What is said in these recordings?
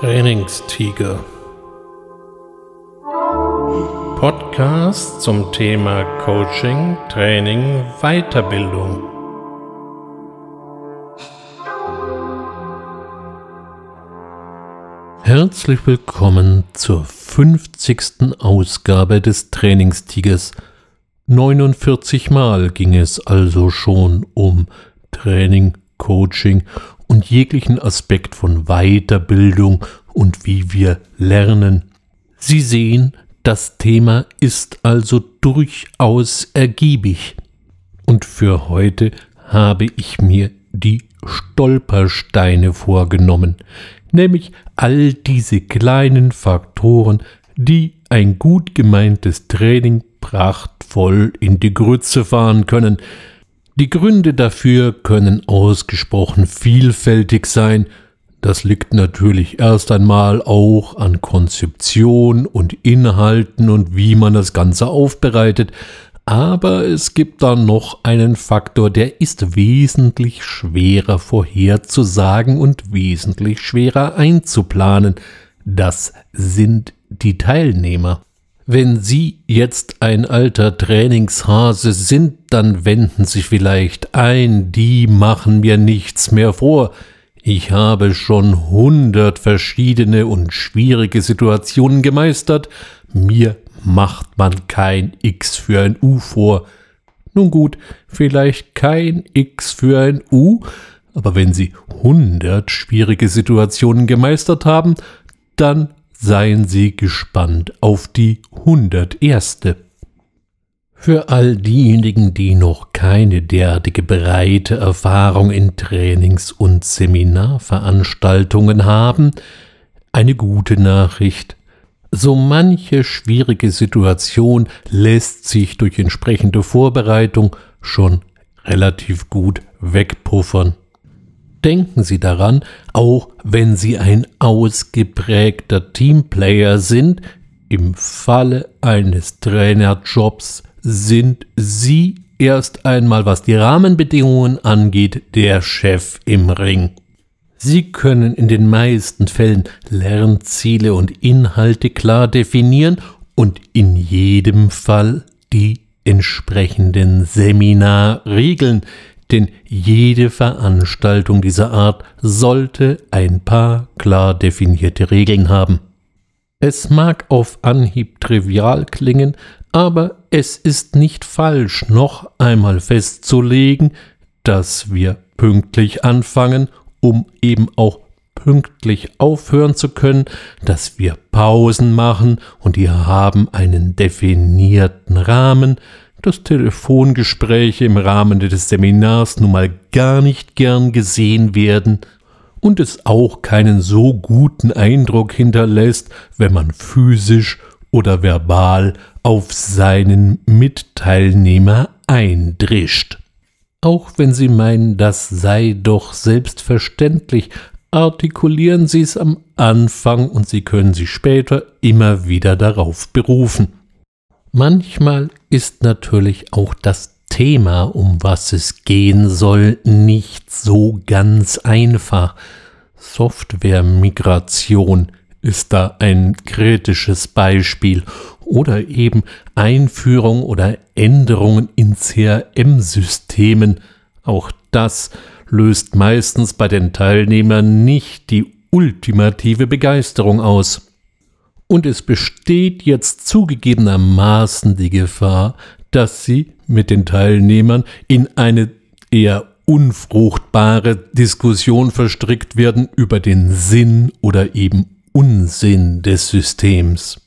Trainingstiger. Podcast zum Thema Coaching, Training, Weiterbildung. Herzlich willkommen zur 50. Ausgabe des Trainingstigers. 49 Mal ging es also schon um Training, Coaching und jeglichen Aspekt von Weiterbildung und wie wir lernen. Sie sehen, das Thema ist also durchaus ergiebig. Und für heute habe ich mir die Stolpersteine vorgenommen, nämlich all diese kleinen Faktoren, die ein gut gemeintes Training prachtvoll in die Grütze fahren können, die Gründe dafür können ausgesprochen vielfältig sein, das liegt natürlich erst einmal auch an Konzeption und Inhalten und wie man das Ganze aufbereitet, aber es gibt da noch einen Faktor, der ist wesentlich schwerer vorherzusagen und wesentlich schwerer einzuplanen. Das sind die Teilnehmer. Wenn Sie jetzt ein alter Trainingshase sind, dann wenden Sie vielleicht ein, die machen mir nichts mehr vor. Ich habe schon hundert verschiedene und schwierige Situationen gemeistert, mir macht man kein X für ein U vor. Nun gut, vielleicht kein X für ein U, aber wenn Sie hundert schwierige Situationen gemeistert haben, dann seien Sie gespannt auf die hunderterste. Für all diejenigen, die noch keine derartige breite Erfahrung in Trainings- und Seminarveranstaltungen haben, eine gute Nachricht. So manche schwierige Situation lässt sich durch entsprechende Vorbereitung schon relativ gut wegpuffern. Denken Sie daran, auch wenn Sie ein ausgeprägter Teamplayer sind, im Falle eines Trainerjobs sind Sie erst einmal, was die Rahmenbedingungen angeht, der Chef im Ring. Sie können in den meisten Fällen Lernziele und Inhalte klar definieren und in jedem Fall die entsprechenden Seminarregeln, denn jede Veranstaltung dieser Art sollte ein paar klar definierte Regeln haben. Es mag auf Anhieb trivial klingen, aber es ist nicht falsch, noch einmal festzulegen, dass wir pünktlich anfangen, um eben auch pünktlich aufhören zu können, dass wir Pausen machen und wir haben einen definierten Rahmen, dass Telefongespräche im Rahmen des Seminars nun mal gar nicht gern gesehen werden und es auch keinen so guten Eindruck hinterlässt, wenn man physisch oder verbal auf seinen Mitteilnehmer eindrischt. Auch wenn Sie meinen, das sei doch selbstverständlich, artikulieren Sie es am Anfang und Sie können sich später immer wieder darauf berufen. Manchmal ist natürlich auch das Thema, um was es gehen soll, nicht so ganz einfach. Software-Migration ist da ein kritisches Beispiel oder eben Einführung oder Änderungen in CRM-Systemen. Auch das löst meistens bei den Teilnehmern nicht die ultimative Begeisterung aus. Und es besteht jetzt zugegebenermaßen die Gefahr, dass sie mit den Teilnehmern in eine eher unfruchtbare Diskussion verstrickt werden über den Sinn oder eben Unsinn des Systems.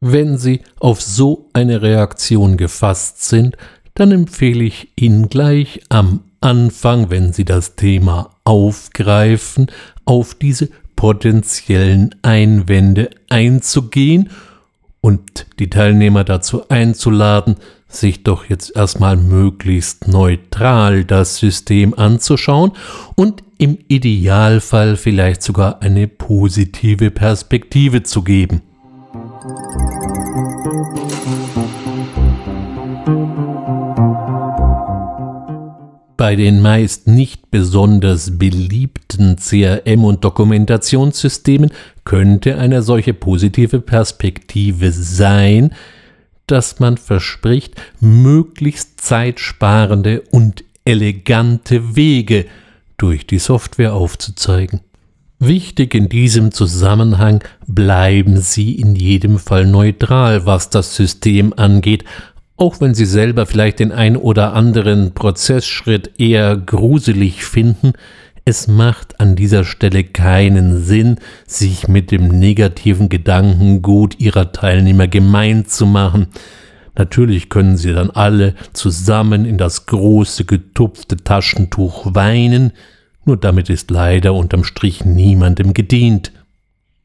Wenn Sie auf so eine Reaktion gefasst sind, dann empfehle ich Ihnen gleich am Anfang, wenn Sie das Thema aufgreifen, auf diese potenziellen Einwände einzugehen und die Teilnehmer dazu einzuladen, sich doch jetzt erstmal möglichst neutral das System anzuschauen und im Idealfall vielleicht sogar eine positive Perspektive zu geben. Bei den meist nicht besonders beliebten CRM- und Dokumentationssystemen könnte eine solche positive Perspektive sein, dass man verspricht, möglichst zeitsparende und elegante Wege durch die Software aufzuzeigen. Wichtig in diesem Zusammenhang bleiben Sie in jedem Fall neutral, was das System angeht, auch wenn Sie selber vielleicht den ein oder anderen Prozessschritt eher gruselig finden, es macht an dieser Stelle keinen Sinn, sich mit dem negativen Gedankengut Ihrer Teilnehmer gemein zu machen. Natürlich können Sie dann alle zusammen in das große getupfte Taschentuch weinen, nur damit ist leider unterm Strich niemandem gedient.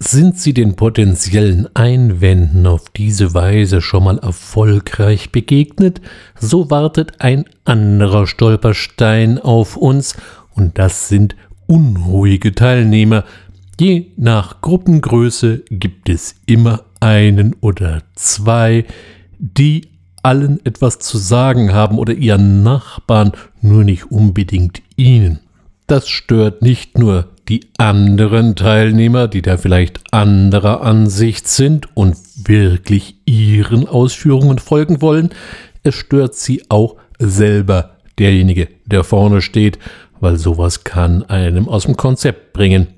Sind Sie den potenziellen Einwänden auf diese Weise schon mal erfolgreich begegnet, so wartet ein anderer Stolperstein auf uns, und das sind unruhige Teilnehmer. Je nach Gruppengröße gibt es immer einen oder zwei, die allen etwas zu sagen haben oder ihren Nachbarn, nur nicht unbedingt ihnen. Das stört nicht nur die anderen Teilnehmer, die da vielleicht anderer Ansicht sind und wirklich ihren Ausführungen folgen wollen, es stört sie auch selber, derjenige, der vorne steht, weil sowas kann einem aus dem Konzept bringen.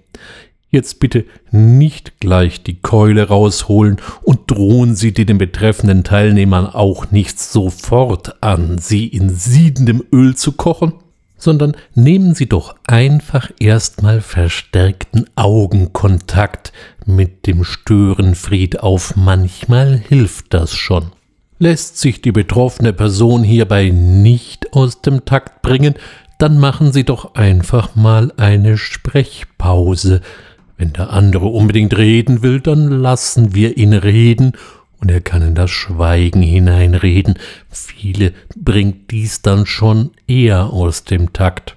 Jetzt bitte nicht gleich die Keule rausholen und drohen Sie den betreffenden Teilnehmern auch nicht sofort an, sie in siedendem Öl zu kochen sondern nehmen Sie doch einfach erstmal verstärkten Augenkontakt mit dem Störenfried auf. Manchmal hilft das schon. Lässt sich die betroffene Person hierbei nicht aus dem Takt bringen, dann machen Sie doch einfach mal eine Sprechpause. Wenn der andere unbedingt reden will, dann lassen wir ihn reden und er kann in das Schweigen hineinreden. Viele bringt dies dann schon eher aus dem Takt.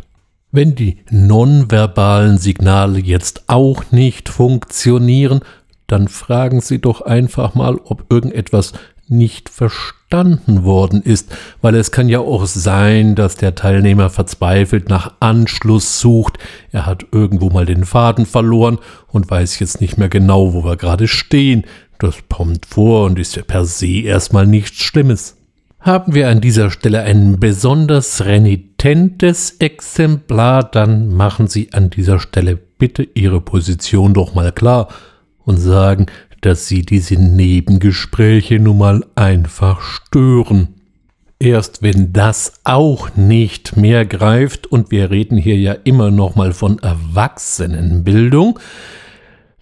Wenn die nonverbalen Signale jetzt auch nicht funktionieren, dann fragen Sie doch einfach mal, ob irgendetwas nicht verstanden worden ist, weil es kann ja auch sein, dass der Teilnehmer verzweifelt nach Anschluss sucht, er hat irgendwo mal den Faden verloren und weiß jetzt nicht mehr genau, wo wir gerade stehen, das kommt vor und ist ja per se erstmal nichts Schlimmes. Haben wir an dieser Stelle ein besonders renitentes Exemplar, dann machen Sie an dieser Stelle bitte Ihre Position doch mal klar und sagen, dass Sie diese Nebengespräche nun mal einfach stören. Erst wenn das auch nicht mehr greift, und wir reden hier ja immer noch mal von Erwachsenenbildung,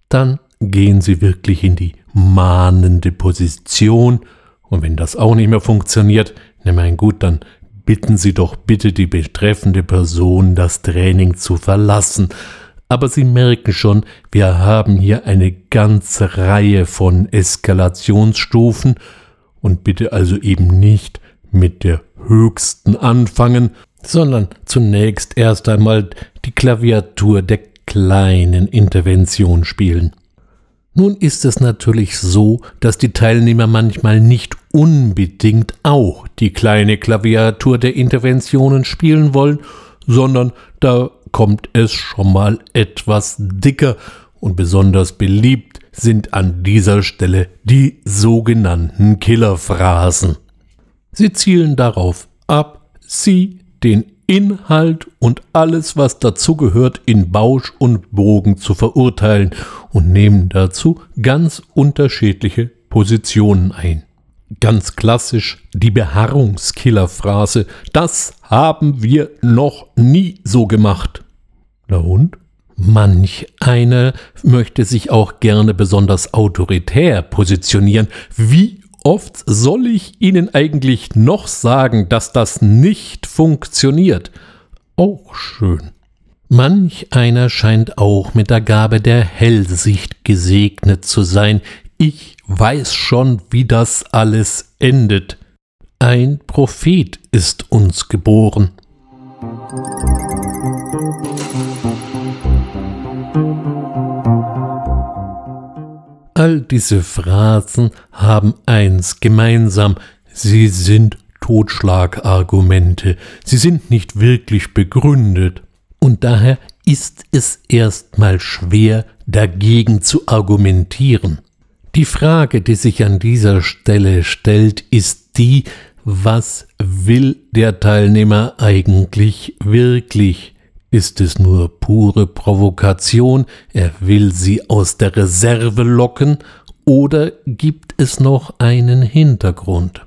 dann gehen Sie wirklich in die mahnende Position. Und wenn das auch nicht mehr funktioniert, na mein gut, dann bitten Sie doch bitte die betreffende Person, das Training zu verlassen. Aber Sie merken schon, wir haben hier eine ganze Reihe von Eskalationsstufen und bitte also eben nicht mit der höchsten anfangen, sondern zunächst erst einmal die Klaviatur der kleinen Intervention spielen. Nun ist es natürlich so, dass die Teilnehmer manchmal nicht unbedingt auch die kleine Klaviatur der Interventionen spielen wollen, sondern da kommt es schon mal etwas dicker und besonders beliebt sind an dieser Stelle die sogenannten Killerphrasen. Sie zielen darauf ab, Sie, den Inhalt und alles, was dazugehört, in Bausch und Bogen zu verurteilen und nehmen dazu ganz unterschiedliche Positionen ein. Ganz klassisch die Beharrungskillerphrase, das haben wir noch nie so gemacht. Na und? Manch einer möchte sich auch gerne besonders autoritär positionieren. Wie oft soll ich Ihnen eigentlich noch sagen, dass das nicht funktioniert? Auch schön. Manch einer scheint auch mit der Gabe der Hellsicht gesegnet zu sein. Ich weiß schon, wie das alles endet. Ein Prophet ist uns geboren. All diese Phrasen haben eins gemeinsam, sie sind Totschlagargumente, sie sind nicht wirklich begründet, und daher ist es erstmal schwer, dagegen zu argumentieren. Die Frage, die sich an dieser Stelle stellt, ist die, was will der Teilnehmer eigentlich wirklich? Ist es nur pure Provokation, er will sie aus der Reserve locken, oder gibt es noch einen Hintergrund?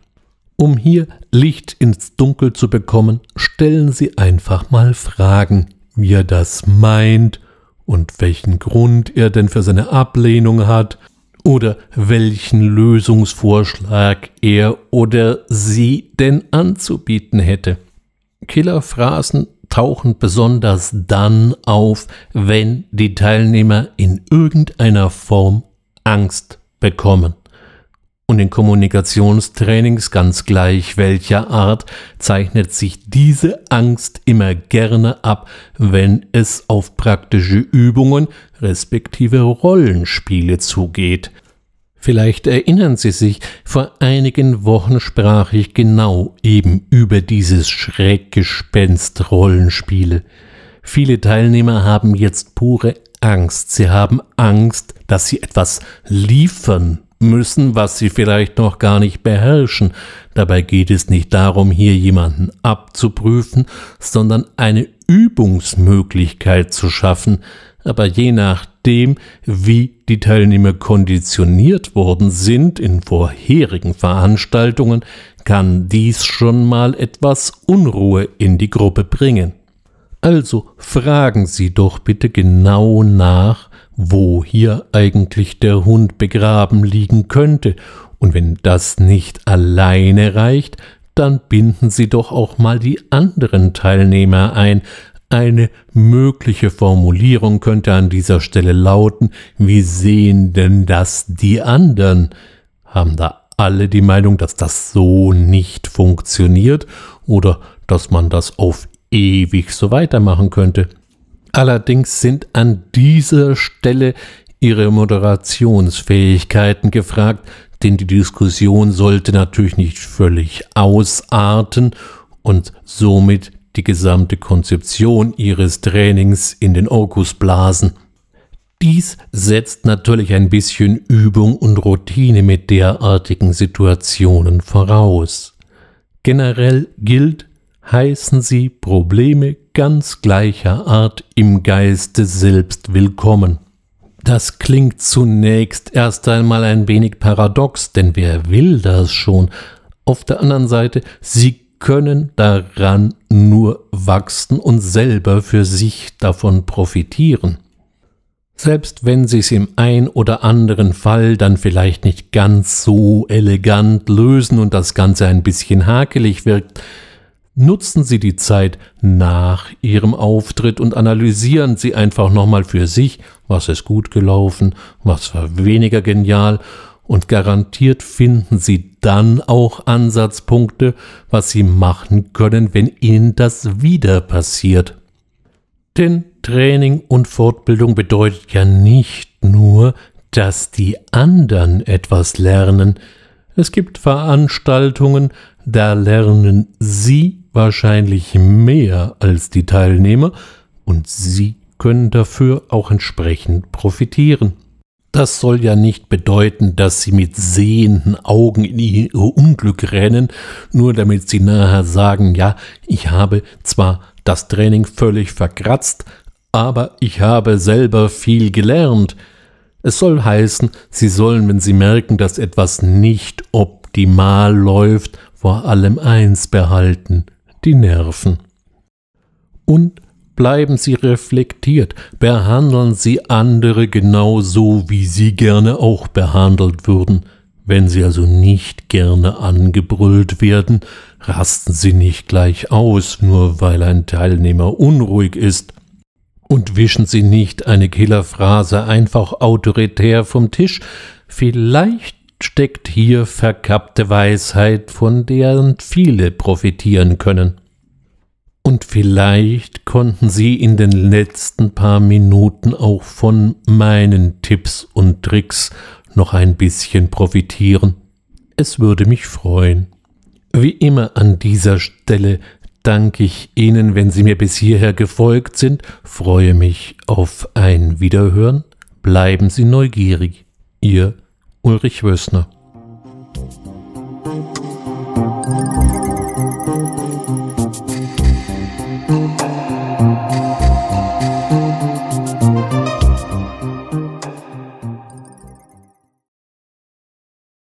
Um hier Licht ins Dunkel zu bekommen, stellen Sie einfach mal Fragen, wie er das meint und welchen Grund er denn für seine Ablehnung hat oder welchen Lösungsvorschlag er oder sie denn anzubieten hätte. Killerphrasen tauchen besonders dann auf, wenn die Teilnehmer in irgendeiner Form Angst bekommen. Und in Kommunikationstrainings ganz gleich welcher Art zeichnet sich diese Angst immer gerne ab, wenn es auf praktische Übungen respektive Rollenspiele zugeht. Vielleicht erinnern Sie sich, vor einigen Wochen sprach ich genau eben über dieses Schreckgespenst Rollenspiele. Viele Teilnehmer haben jetzt pure Angst. Sie haben Angst, dass sie etwas liefern müssen, was sie vielleicht noch gar nicht beherrschen. Dabei geht es nicht darum, hier jemanden abzuprüfen, sondern eine Übungsmöglichkeit zu schaffen, aber je nachdem, wie die Teilnehmer konditioniert worden sind in vorherigen Veranstaltungen, kann dies schon mal etwas Unruhe in die Gruppe bringen. Also fragen Sie doch bitte genau nach, wo hier eigentlich der Hund begraben liegen könnte, und wenn das nicht alleine reicht, dann binden Sie doch auch mal die anderen Teilnehmer ein. Eine mögliche Formulierung könnte an dieser Stelle lauten, wie sehen denn das die anderen? Haben da alle die Meinung, dass das so nicht funktioniert oder dass man das auf ewig so weitermachen könnte? Allerdings sind an dieser Stelle ihre Moderationsfähigkeiten gefragt, denn die Diskussion sollte natürlich nicht völlig ausarten und somit die gesamte Konzeption ihres Trainings in den Orkus blasen. Dies setzt natürlich ein bisschen Übung und Routine mit derartigen Situationen voraus. Generell gilt, heißen sie Probleme ganz gleicher Art im Geiste selbst willkommen. Das klingt zunächst erst einmal ein wenig paradox, denn wer will das schon? Auf der anderen Seite, sie können daran nur wachsen und selber für sich davon profitieren. Selbst wenn sie es im ein oder anderen Fall dann vielleicht nicht ganz so elegant lösen und das Ganze ein bisschen hakelig wirkt, Nutzen Sie die Zeit nach Ihrem Auftritt und analysieren Sie einfach nochmal für sich, was ist gut gelaufen, was war weniger genial und garantiert finden Sie dann auch Ansatzpunkte, was Sie machen können, wenn Ihnen das wieder passiert. Denn Training und Fortbildung bedeutet ja nicht nur, dass die anderen etwas lernen. Es gibt Veranstaltungen, da lernen Sie wahrscheinlich mehr als die Teilnehmer und Sie können dafür auch entsprechend profitieren. Das soll ja nicht bedeuten, dass Sie mit sehenden Augen in Ihr Unglück rennen, nur damit Sie nachher sagen, ja, ich habe zwar das Training völlig verkratzt, aber ich habe selber viel gelernt. Es soll heißen, Sie sollen, wenn Sie merken, dass etwas nicht optimal läuft, vor allem eins behalten, die Nerven. Und bleiben Sie reflektiert, behandeln Sie andere genauso, wie Sie gerne auch behandelt würden. Wenn Sie also nicht gerne angebrüllt werden, rasten Sie nicht gleich aus, nur weil ein Teilnehmer unruhig ist. Und wischen Sie nicht eine Killerphrase einfach autoritär vom Tisch. Vielleicht steckt hier verkappte Weisheit, von deren viele profitieren können. Und vielleicht konnten Sie in den letzten paar Minuten auch von meinen Tipps und Tricks noch ein bisschen profitieren. Es würde mich freuen. Wie immer an dieser Stelle danke ich Ihnen, wenn Sie mir bis hierher gefolgt sind, freue mich auf ein Wiederhören. Bleiben Sie neugierig. Ihr Ulrich Wössner.